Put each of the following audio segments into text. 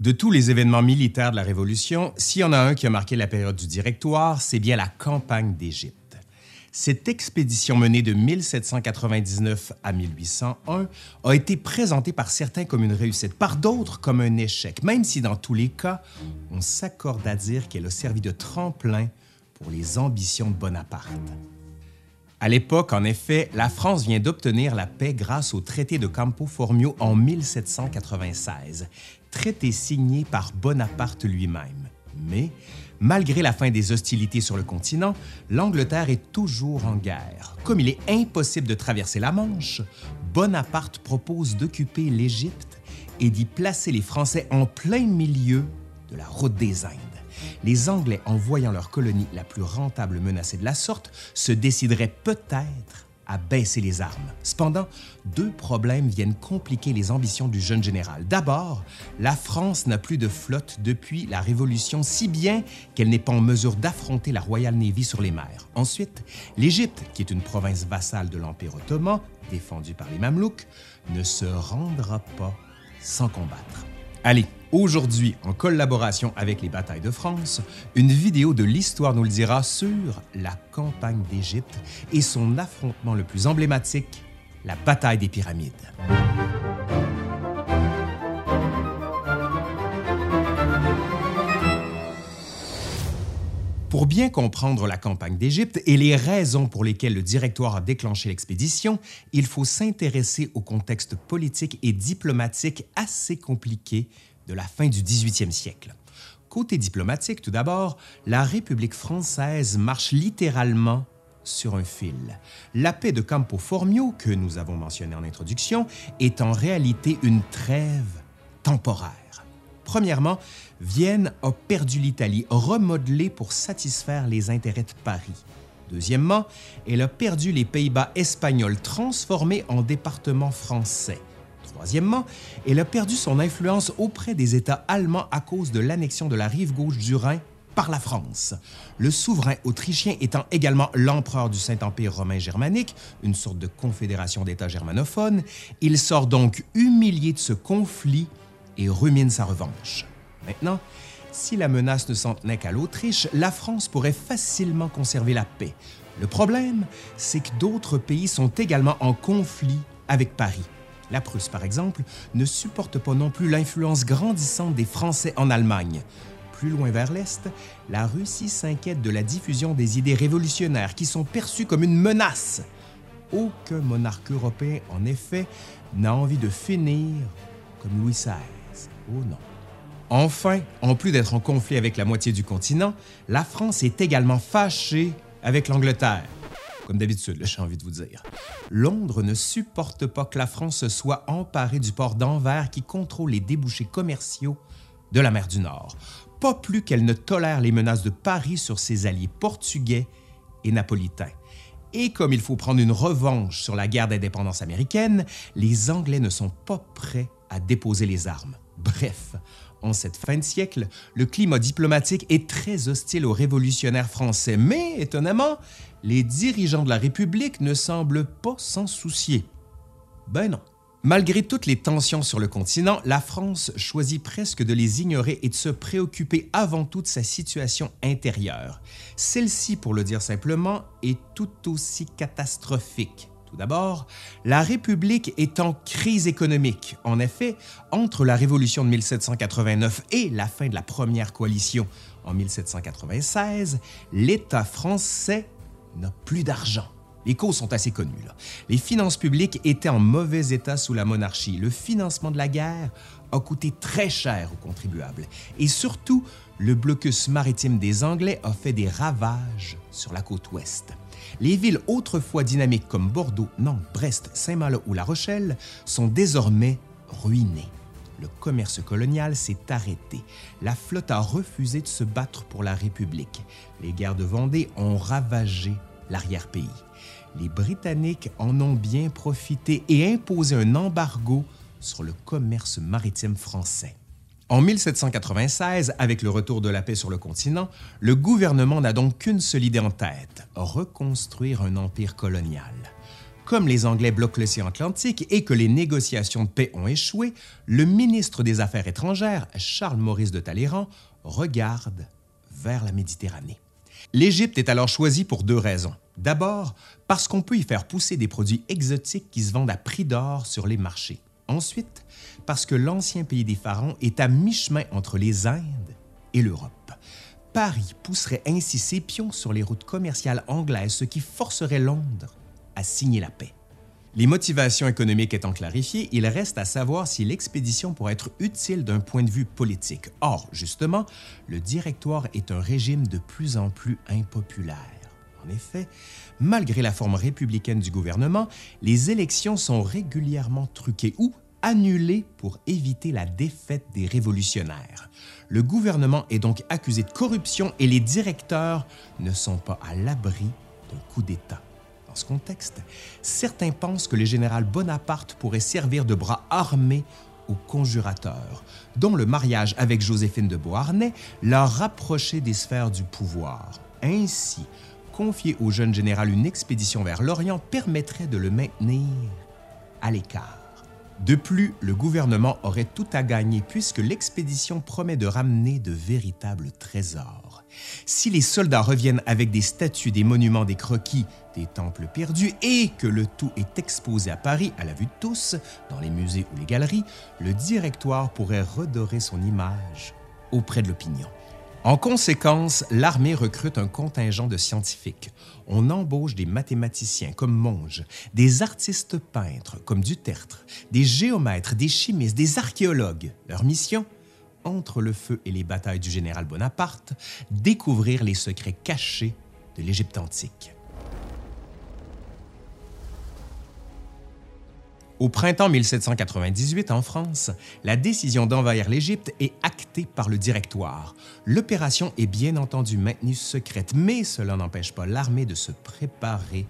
De tous les événements militaires de la Révolution, s'il y en a un qui a marqué la période du Directoire, c'est bien la campagne d'Égypte. Cette expédition menée de 1799 à 1801 a été présentée par certains comme une réussite, par d'autres comme un échec, même si dans tous les cas, on s'accorde à dire qu'elle a servi de tremplin pour les ambitions de Bonaparte. À l'époque, en effet, la France vient d'obtenir la paix grâce au traité de Campo Formio en 1796, traité signé par Bonaparte lui-même. Mais, malgré la fin des hostilités sur le continent, l'Angleterre est toujours en guerre. Comme il est impossible de traverser la Manche, Bonaparte propose d'occuper l'Égypte et d'y placer les Français en plein milieu de la route des Indes les Anglais, en voyant leur colonie la plus rentable menacée de la sorte, se décideraient peut-être à baisser les armes. Cependant, deux problèmes viennent compliquer les ambitions du jeune général. D'abord, la France n'a plus de flotte depuis la Révolution, si bien qu'elle n'est pas en mesure d'affronter la Royal Navy sur les mers. Ensuite, l'Égypte, qui est une province vassale de l'Empire ottoman, défendue par les Mamelouks, ne se rendra pas sans combattre. Allez, aujourd'hui, en collaboration avec les batailles de France, une vidéo de l'Histoire nous le dira sur la campagne d'Égypte et son affrontement le plus emblématique, la bataille des pyramides. Pour bien comprendre la campagne d'Égypte et les raisons pour lesquelles le directoire a déclenché l'expédition, il faut s'intéresser au contexte politique et diplomatique assez compliqué de la fin du 18e siècle. Côté diplomatique, tout d'abord, la République française marche littéralement sur un fil. La paix de Campo Formio, que nous avons mentionnée en introduction, est en réalité une trêve temporaire. Premièrement, Vienne a perdu l'Italie, remodelée pour satisfaire les intérêts de Paris. Deuxièmement, elle a perdu les Pays-Bas espagnols, transformés en départements français. Troisièmement, elle a perdu son influence auprès des États allemands à cause de l'annexion de la rive gauche du Rhin par la France. Le souverain autrichien étant également l'empereur du Saint-Empire romain germanique, une sorte de confédération d'États germanophones, il sort donc humilié de ce conflit et rumine sa revanche. Maintenant, si la menace ne s'en tenait qu'à l'Autriche, la France pourrait facilement conserver la paix. Le problème, c'est que d'autres pays sont également en conflit avec Paris. La Prusse, par exemple, ne supporte pas non plus l'influence grandissante des Français en Allemagne. Plus loin vers l'Est, la Russie s'inquiète de la diffusion des idées révolutionnaires qui sont perçues comme une menace. Aucun monarque européen, en effet, n'a envie de finir comme Louis XVI. Oh non. Enfin, en plus d'être en conflit avec la moitié du continent, la France est également fâchée avec l'Angleterre. Comme d'habitude, j'ai envie de vous dire. Londres ne supporte pas que la France soit emparée du port d'Anvers qui contrôle les débouchés commerciaux de la mer du Nord. Pas plus qu'elle ne tolère les menaces de Paris sur ses alliés portugais et napolitains. Et comme il faut prendre une revanche sur la guerre d'indépendance américaine, les Anglais ne sont pas prêts à déposer les armes. Bref, en cette fin de siècle, le climat diplomatique est très hostile aux révolutionnaires français, mais étonnamment, les dirigeants de la République ne semblent pas s'en soucier. Ben non. Malgré toutes les tensions sur le continent, la France choisit presque de les ignorer et de se préoccuper avant tout de sa situation intérieure. Celle-ci, pour le dire simplement, est tout aussi catastrophique. Tout d'abord, la République est en crise économique. En effet, entre la Révolution de 1789 et la fin de la première coalition en 1796, l'État français n'a plus d'argent. Les causes sont assez connues. Les finances publiques étaient en mauvais état sous la monarchie. Le financement de la guerre a coûté très cher aux contribuables. Et surtout, le blocus maritime des Anglais a fait des ravages sur la côte ouest. Les villes autrefois dynamiques comme Bordeaux, Nantes, Brest, Saint-Malo ou La Rochelle sont désormais ruinées. Le commerce colonial s'est arrêté. La flotte a refusé de se battre pour la République. Les guerres de Vendée ont ravagé l'arrière-pays. Les Britanniques en ont bien profité et imposé un embargo sur le commerce maritime français. En 1796, avec le retour de la paix sur le continent, le gouvernement n'a donc qu'une seule idée en tête, reconstruire un empire colonial. Comme les Anglais bloquent l'océan Atlantique et que les négociations de paix ont échoué, le ministre des Affaires étrangères, Charles-Maurice de Talleyrand, regarde vers la Méditerranée. L'Égypte est alors choisie pour deux raisons. D'abord, parce qu'on peut y faire pousser des produits exotiques qui se vendent à prix d'or sur les marchés. Ensuite, parce que l'ancien pays des pharaons est à mi-chemin entre les Indes et l'Europe. Paris pousserait ainsi ses pions sur les routes commerciales anglaises, ce qui forcerait Londres signer la paix. Les motivations économiques étant clarifiées, il reste à savoir si l'expédition pourrait être utile d'un point de vue politique. Or, justement, le directoire est un régime de plus en plus impopulaire. En effet, malgré la forme républicaine du gouvernement, les élections sont régulièrement truquées ou annulées pour éviter la défaite des révolutionnaires. Le gouvernement est donc accusé de corruption et les directeurs ne sont pas à l'abri d'un coup d'État. Contexte, certains pensent que le général Bonaparte pourrait servir de bras armé aux conjurateurs, dont le mariage avec Joséphine de Beauharnais l'a rapproché des sphères du pouvoir. Ainsi, confier au jeune général une expédition vers l'Orient permettrait de le maintenir à l'écart. De plus, le gouvernement aurait tout à gagner puisque l'expédition promet de ramener de véritables trésors. Si les soldats reviennent avec des statues, des monuments, des croquis, des temples perdus et que le tout est exposé à Paris à la vue de tous, dans les musées ou les galeries, le directoire pourrait redorer son image auprès de l'opinion. En conséquence, l'armée recrute un contingent de scientifiques. On embauche des mathématiciens comme Monge, des artistes peintres comme Dutertre, des géomètres, des chimistes, des archéologues. Leur mission? Entre le feu et les batailles du général Bonaparte, découvrir les secrets cachés de l'Égypte antique. Au printemps 1798, en France, la décision d'envahir l'Égypte est actée par le Directoire. L'opération est bien entendu maintenue secrète, mais cela n'empêche pas l'armée de se préparer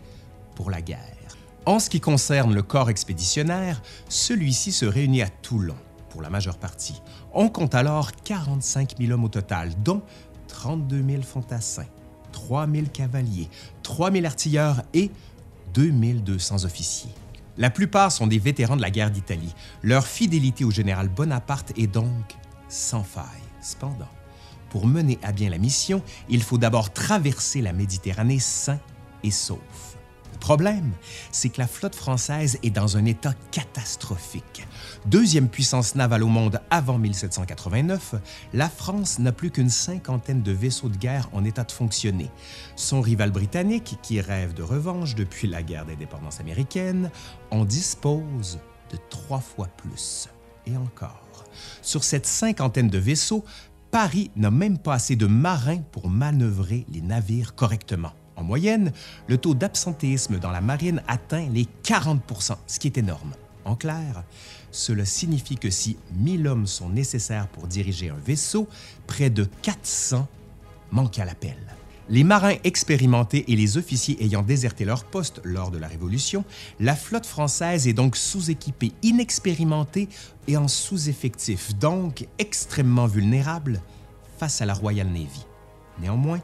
pour la guerre. En ce qui concerne le corps expéditionnaire, celui-ci se réunit à Toulon pour la majeure partie. On compte alors 45 000 hommes au total, dont 32 000 fantassins, 3 000 cavaliers, 3 000 artilleurs et 2 200 officiers. La plupart sont des vétérans de la guerre d'Italie. Leur fidélité au général Bonaparte est donc sans faille. Cependant, pour mener à bien la mission, il faut d'abord traverser la Méditerranée sain et sauf. Problème, c'est que la flotte française est dans un état catastrophique. Deuxième puissance navale au monde avant 1789, la France n'a plus qu'une cinquantaine de vaisseaux de guerre en état de fonctionner. Son rival britannique, qui rêve de revanche depuis la guerre d'indépendance américaine, en dispose de trois fois plus. Et encore, sur cette cinquantaine de vaisseaux, Paris n'a même pas assez de marins pour manœuvrer les navires correctement. En moyenne, le taux d'absentéisme dans la marine atteint les 40% ce qui est énorme. En clair, cela signifie que si 1000 hommes sont nécessaires pour diriger un vaisseau, près de 400 manquent à l'appel. Les marins expérimentés et les officiers ayant déserté leur poste lors de la Révolution, la flotte française est donc sous-équipée, inexpérimentée et en sous-effectif, donc extrêmement vulnérable face à la Royal Navy. Néanmoins,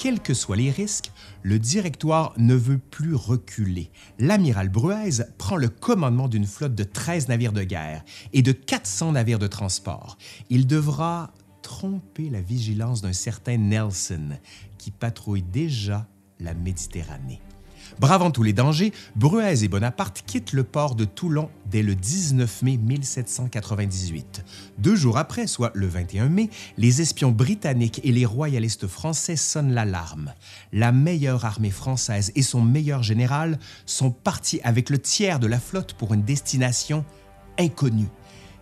quels que soient les risques, le directoire ne veut plus reculer. L'amiral Bruez prend le commandement d'une flotte de 13 navires de guerre et de 400 navires de transport. Il devra tromper la vigilance d'un certain Nelson qui patrouille déjà la Méditerranée. Bravant tous les dangers, Bruez et Bonaparte quittent le port de Toulon dès le 19 mai 1798. Deux jours après, soit le 21 mai, les espions britanniques et les royalistes français sonnent l'alarme. La meilleure armée française et son meilleur général sont partis avec le tiers de la flotte pour une destination inconnue.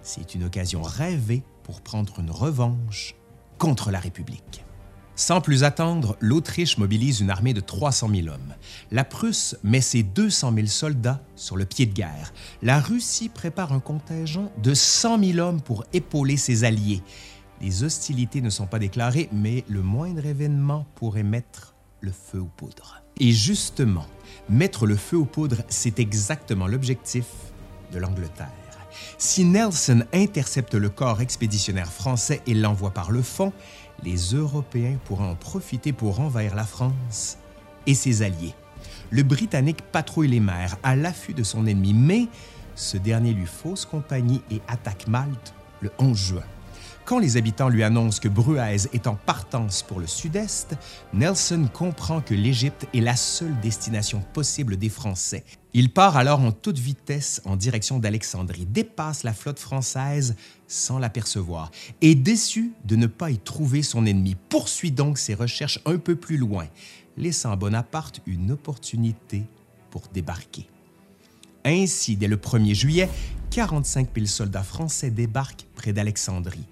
C'est une occasion rêvée pour prendre une revanche contre la République. Sans plus attendre, l'Autriche mobilise une armée de 300 000 hommes. La Prusse met ses 200 000 soldats sur le pied de guerre. La Russie prépare un contingent de 100 000 hommes pour épauler ses alliés. Les hostilités ne sont pas déclarées, mais le moindre événement pourrait mettre le feu aux poudres. Et justement, mettre le feu aux poudres, c'est exactement l'objectif de l'Angleterre. Si Nelson intercepte le corps expéditionnaire français et l'envoie par le fond, les Européens pourront en profiter pour envahir la France et ses alliés. le Britannique patrouille les mers à l'affût de son ennemi, mais ce dernier lui fausse compagnie et attaque Malte le 11 juin. Quand les habitants lui annoncent que Bruaise est en partance pour le sud-est, Nelson comprend que l'Égypte est la seule destination possible des Français. Il part alors en toute vitesse en direction d'Alexandrie, dépasse la flotte française sans l'apercevoir et déçu de ne pas y trouver son ennemi, poursuit donc ses recherches un peu plus loin, laissant à Bonaparte une opportunité pour débarquer. Ainsi, dès le 1er juillet, 45 000 soldats français débarquent près d'Alexandrie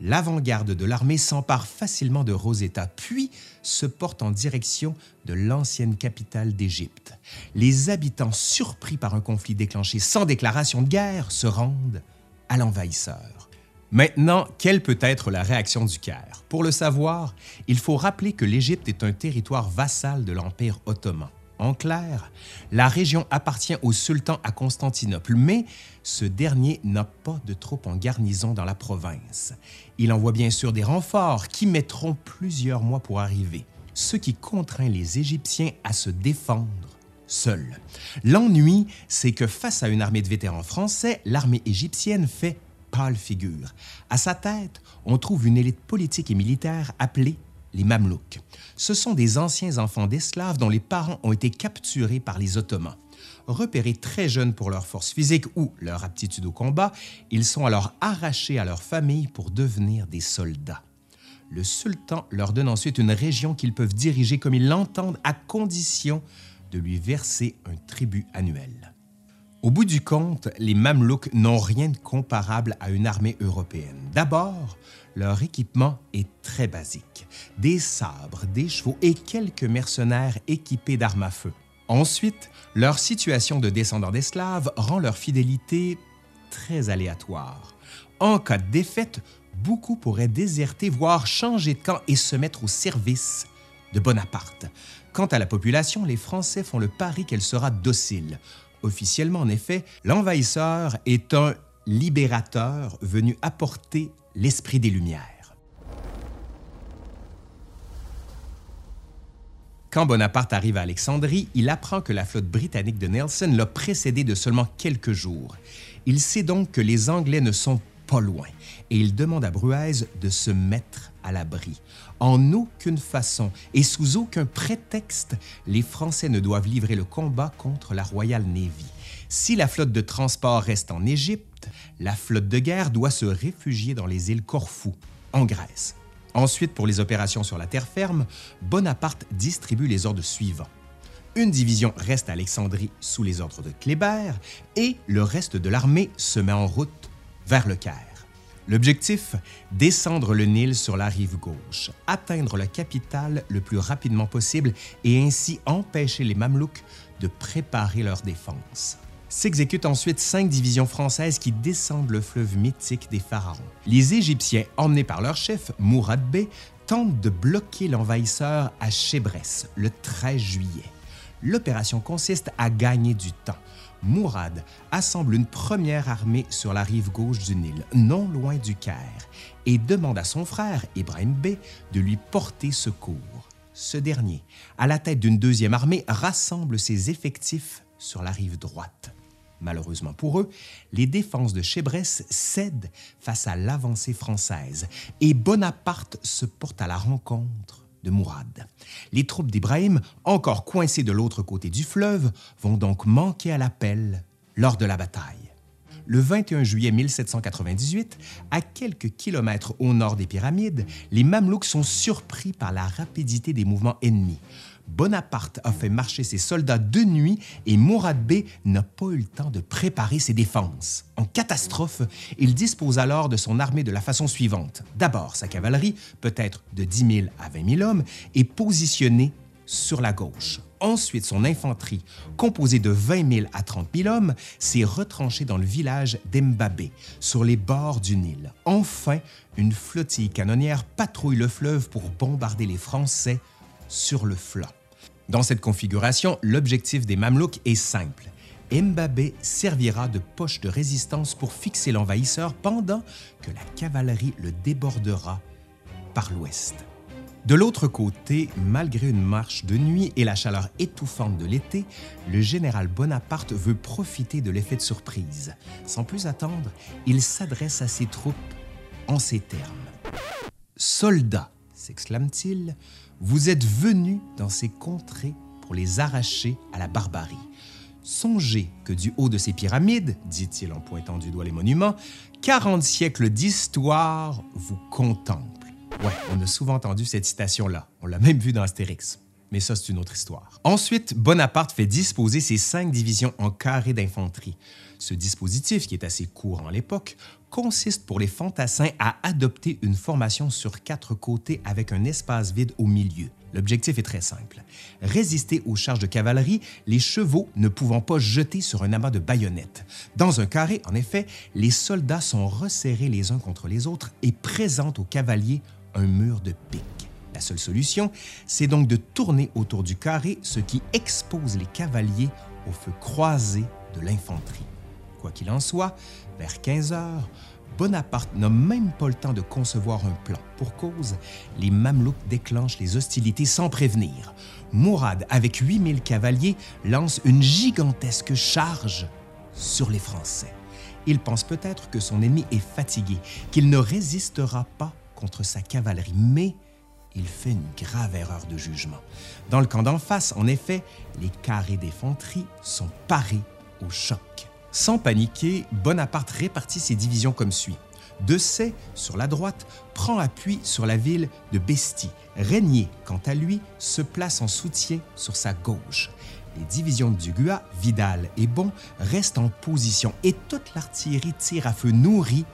l'avant-garde de l'armée s'empare facilement de Rosetta, puis se porte en direction de l'ancienne capitale d'Égypte. Les habitants, surpris par un conflit déclenché sans déclaration de guerre, se rendent à l'envahisseur. Maintenant, quelle peut être la réaction du Caire? Pour le savoir, il faut rappeler que l'Égypte est un territoire vassal de l'Empire ottoman. En clair, la région appartient au sultan à Constantinople, mais ce dernier n'a pas de troupes en garnison dans la province. Il envoie bien sûr des renforts qui mettront plusieurs mois pour arriver, ce qui contraint les Égyptiens à se défendre seuls. L'ennui, c'est que face à une armée de vétérans français, l'armée égyptienne fait pâle figure. À sa tête, on trouve une élite politique et militaire appelée les Mamelouks. Ce sont des anciens enfants d'esclaves dont les parents ont été capturés par les Ottomans. Repérés très jeunes pour leur force physique ou leur aptitude au combat, ils sont alors arrachés à leur famille pour devenir des soldats. Le sultan leur donne ensuite une région qu'ils peuvent diriger comme ils l'entendent à condition de lui verser un tribut annuel. Au bout du compte, les Mamelouks n'ont rien de comparable à une armée européenne. D'abord, leur équipement est très basique. Des sabres, des chevaux et quelques mercenaires équipés d'armes à feu. Ensuite, leur situation de descendants d'esclaves rend leur fidélité très aléatoire. En cas de défaite, beaucoup pourraient déserter, voire changer de camp et se mettre au service de Bonaparte. Quant à la population, les Français font le pari qu'elle sera docile. Officiellement, en effet, l'envahisseur est un libérateur venu apporter l'esprit des Lumières. Quand Bonaparte arrive à Alexandrie, il apprend que la flotte britannique de Nelson l'a précédé de seulement quelques jours. Il sait donc que les Anglais ne sont pas loin et il demande à Bruaise de se mettre à l'abri. En aucune façon et sous aucun prétexte, les Français ne doivent livrer le combat contre la Royal Navy. Si la flotte de transport reste en Égypte, la flotte de guerre doit se réfugier dans les îles Corfou, en Grèce. Ensuite, pour les opérations sur la terre ferme, Bonaparte distribue les ordres suivants. Une division reste à Alexandrie sous les ordres de Kléber et le reste de l'armée se met en route vers le Caire. L'objectif Descendre le Nil sur la rive gauche, atteindre la capitale le plus rapidement possible et ainsi empêcher les Mamelouks de préparer leur défense. S'exécutent ensuite cinq divisions françaises qui descendent le fleuve mythique des pharaons. Les Égyptiens, emmenés par leur chef, Mourad Bey, tentent de bloquer l'envahisseur à Chébrès le 13 juillet. L'opération consiste à gagner du temps. Mourad assemble une première armée sur la rive gauche du Nil, non loin du Caire, et demande à son frère, Ibrahim Bey, de lui porter secours. Ce dernier, à la tête d'une deuxième armée, rassemble ses effectifs sur la rive droite. Malheureusement pour eux, les défenses de Chébrès cèdent face à l'avancée française et Bonaparte se porte à la rencontre de Mourad. Les troupes d'Ibrahim, encore coincées de l'autre côté du fleuve, vont donc manquer à l'appel lors de la bataille. Le 21 juillet 1798, à quelques kilomètres au nord des pyramides, les Mamelouks sont surpris par la rapidité des mouvements ennemis. Bonaparte a fait marcher ses soldats de nuit et Mourad Bey n'a pas eu le temps de préparer ses défenses. En catastrophe, il dispose alors de son armée de la façon suivante. D'abord, sa cavalerie, peut-être de 10 000 à 20 000 hommes, est positionnée sur la gauche. Ensuite, son infanterie, composée de 20 000 à 30 000 hommes, s'est retranchée dans le village d'Embabé, sur les bords du Nil. Enfin, une flottille canonnière patrouille le fleuve pour bombarder les Français sur le flanc. Dans cette configuration, l'objectif des Mamelouks est simple. Mbabé servira de poche de résistance pour fixer l'envahisseur pendant que la cavalerie le débordera par l'ouest. De l'autre côté, malgré une marche de nuit et la chaleur étouffante de l'été, le général Bonaparte veut profiter de l'effet de surprise. Sans plus attendre, il s'adresse à ses troupes en ces termes. Soldats, s'exclame-t-il, vous êtes venus dans ces contrées pour les arracher à la barbarie. Songez que du haut de ces pyramides, dit-il en pointant du doigt les monuments, 40 siècles d'histoire vous contemplent. Ouais, on a souvent entendu cette citation-là. On l'a même vu dans Astérix. Mais ça, c'est une autre histoire. Ensuite, Bonaparte fait disposer ses cinq divisions en carré d'infanterie. Ce dispositif, qui est assez courant à l'époque, consiste pour les fantassins à adopter une formation sur quatre côtés avec un espace vide au milieu. L'objectif est très simple. Résister aux charges de cavalerie, les chevaux ne pouvant pas jeter sur un amas de baïonnettes. Dans un carré, en effet, les soldats sont resserrés les uns contre les autres et présentent aux cavaliers un mur de pique. La seule solution, c'est donc de tourner autour du carré, ce qui expose les cavaliers au feu croisé de l'infanterie. Quoi qu'il en soit, vers 15 heures, Bonaparte n'a même pas le temps de concevoir un plan. Pour cause, les Mamelouks déclenchent les hostilités sans prévenir. Mourad, avec 8000 cavaliers, lance une gigantesque charge sur les Français. Il pense peut-être que son ennemi est fatigué, qu'il ne résistera pas contre sa cavalerie, mais il fait une grave erreur de jugement. Dans le camp d'en face, en effet, les carrés d'infanterie sont parés au choc. Sans paniquer, Bonaparte répartit ses divisions comme suit. Dessay, sur la droite, prend appui sur la ville de Bestie. Régnier, quant à lui, se place en soutien sur sa gauche. Les divisions de Dugua, Vidal et Bon restent en position et toute l'artillerie tire à feu nourri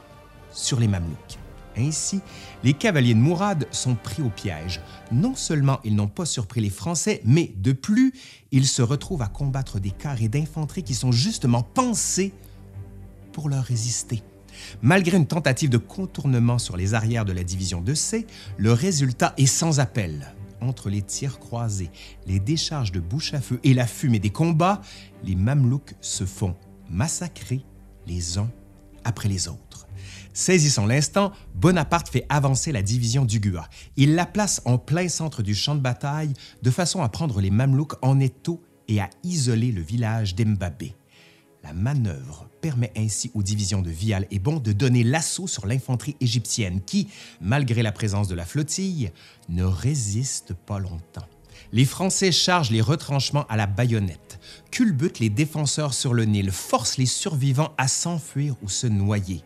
sur les Mamelouks. Ainsi, les cavaliers de Mourad sont pris au piège. Non seulement ils n'ont pas surpris les Français, mais de plus, ils se retrouvent à combattre des carrés d'infanterie qui sont justement pensés pour leur résister. Malgré une tentative de contournement sur les arrières de la division de C, le résultat est sans appel. Entre les tirs croisés, les décharges de bouche à feu et la fumée des combats, les Mamelouks se font massacrer les uns après les autres. Saisissant l'instant, Bonaparte fait avancer la division d'Ugua. Il la place en plein centre du champ de bataille de façon à prendre les Mamelouks en étau et à isoler le village d'Embabé. La manœuvre permet ainsi aux divisions de Vial et Bon de donner l'assaut sur l'infanterie égyptienne qui, malgré la présence de la flottille, ne résiste pas longtemps. Les Français chargent les retranchements à la baïonnette, culbutent les défenseurs sur le Nil, forcent les survivants à s'enfuir ou se noyer.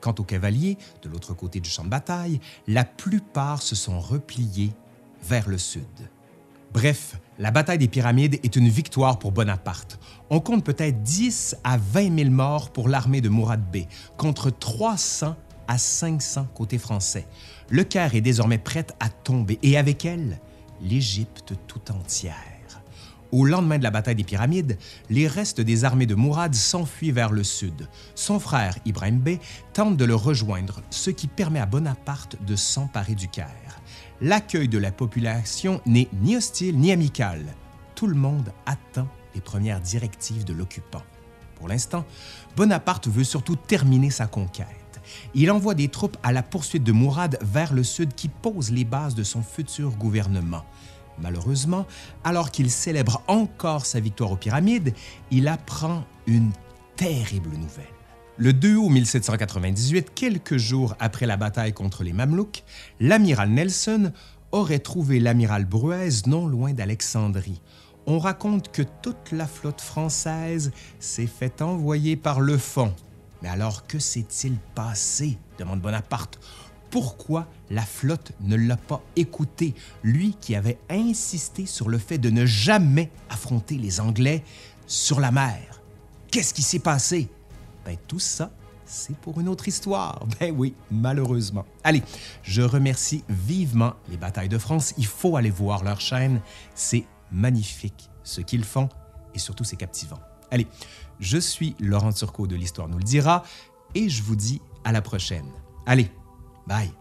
Quant aux cavaliers, de l'autre côté du champ de bataille, la plupart se sont repliés vers le sud. Bref, la bataille des pyramides est une victoire pour Bonaparte. On compte peut-être 10 à 20 000 morts pour l'armée de Mourad Bey, contre 300 à 500 côté français. Le Caire est désormais prête à tomber, et avec elle, l'Égypte tout entière. Au lendemain de la bataille des pyramides, les restes des armées de Mourad s'enfuient vers le sud. Son frère, Ibrahim Bey, tente de le rejoindre, ce qui permet à Bonaparte de s'emparer du Caire. L'accueil de la population n'est ni hostile ni amical. Tout le monde attend les premières directives de l'occupant. Pour l'instant, Bonaparte veut surtout terminer sa conquête. Il envoie des troupes à la poursuite de Mourad vers le sud qui pose les bases de son futur gouvernement. Malheureusement, alors qu'il célèbre encore sa victoire aux pyramides, il apprend une terrible nouvelle. Le 2 août 1798, quelques jours après la bataille contre les Mamelouks, l'amiral Nelson aurait trouvé l'amiral Bruez non loin d'Alexandrie. On raconte que toute la flotte française s'est fait envoyer par le fond. Mais alors que s'est-il passé? demande Bonaparte pourquoi la flotte ne l'a pas écouté, lui qui avait insisté sur le fait de ne jamais affronter les Anglais sur la mer. Qu'est-ce qui s'est passé? Ben, tout ça, c'est pour une autre histoire. Ben oui, malheureusement. Allez, je remercie vivement les Batailles de France. Il faut aller voir leur chaîne. C'est magnifique ce qu'ils font et surtout c'est captivant. Allez, je suis Laurent Turcot de l'Histoire nous le dira et je vous dis à la prochaine. Allez, Bye.